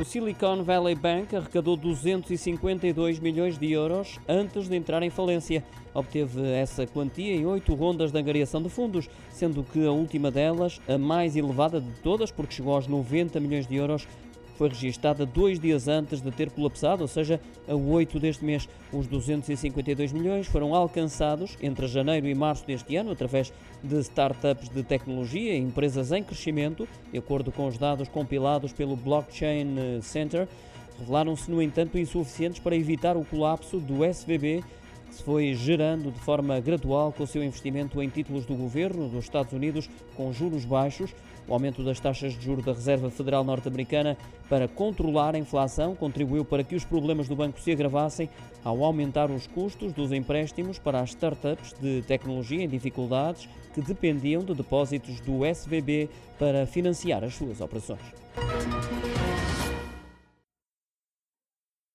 O Silicon Valley Bank arrecadou 252 milhões de euros antes de entrar em falência. Obteve essa quantia em oito rondas de angariação de fundos, sendo que a última delas, a mais elevada de todas, porque chegou aos 90 milhões de euros, foi registada dois dias antes de ter colapsado, ou seja, a 8 deste mês. Os 252 milhões foram alcançados entre janeiro e março deste ano através de startups de tecnologia e empresas em crescimento, de acordo com os dados compilados pelo Blockchain Center. Revelaram-se, no entanto, insuficientes para evitar o colapso do que se foi gerando de forma gradual com o seu investimento em títulos do governo dos Estados Unidos com juros baixos. O aumento das taxas de juros da Reserva Federal Norte-Americana para controlar a inflação contribuiu para que os problemas do banco se agravassem ao aumentar os custos dos empréstimos para as startups de tecnologia em dificuldades que dependiam de depósitos do SVB para financiar as suas operações.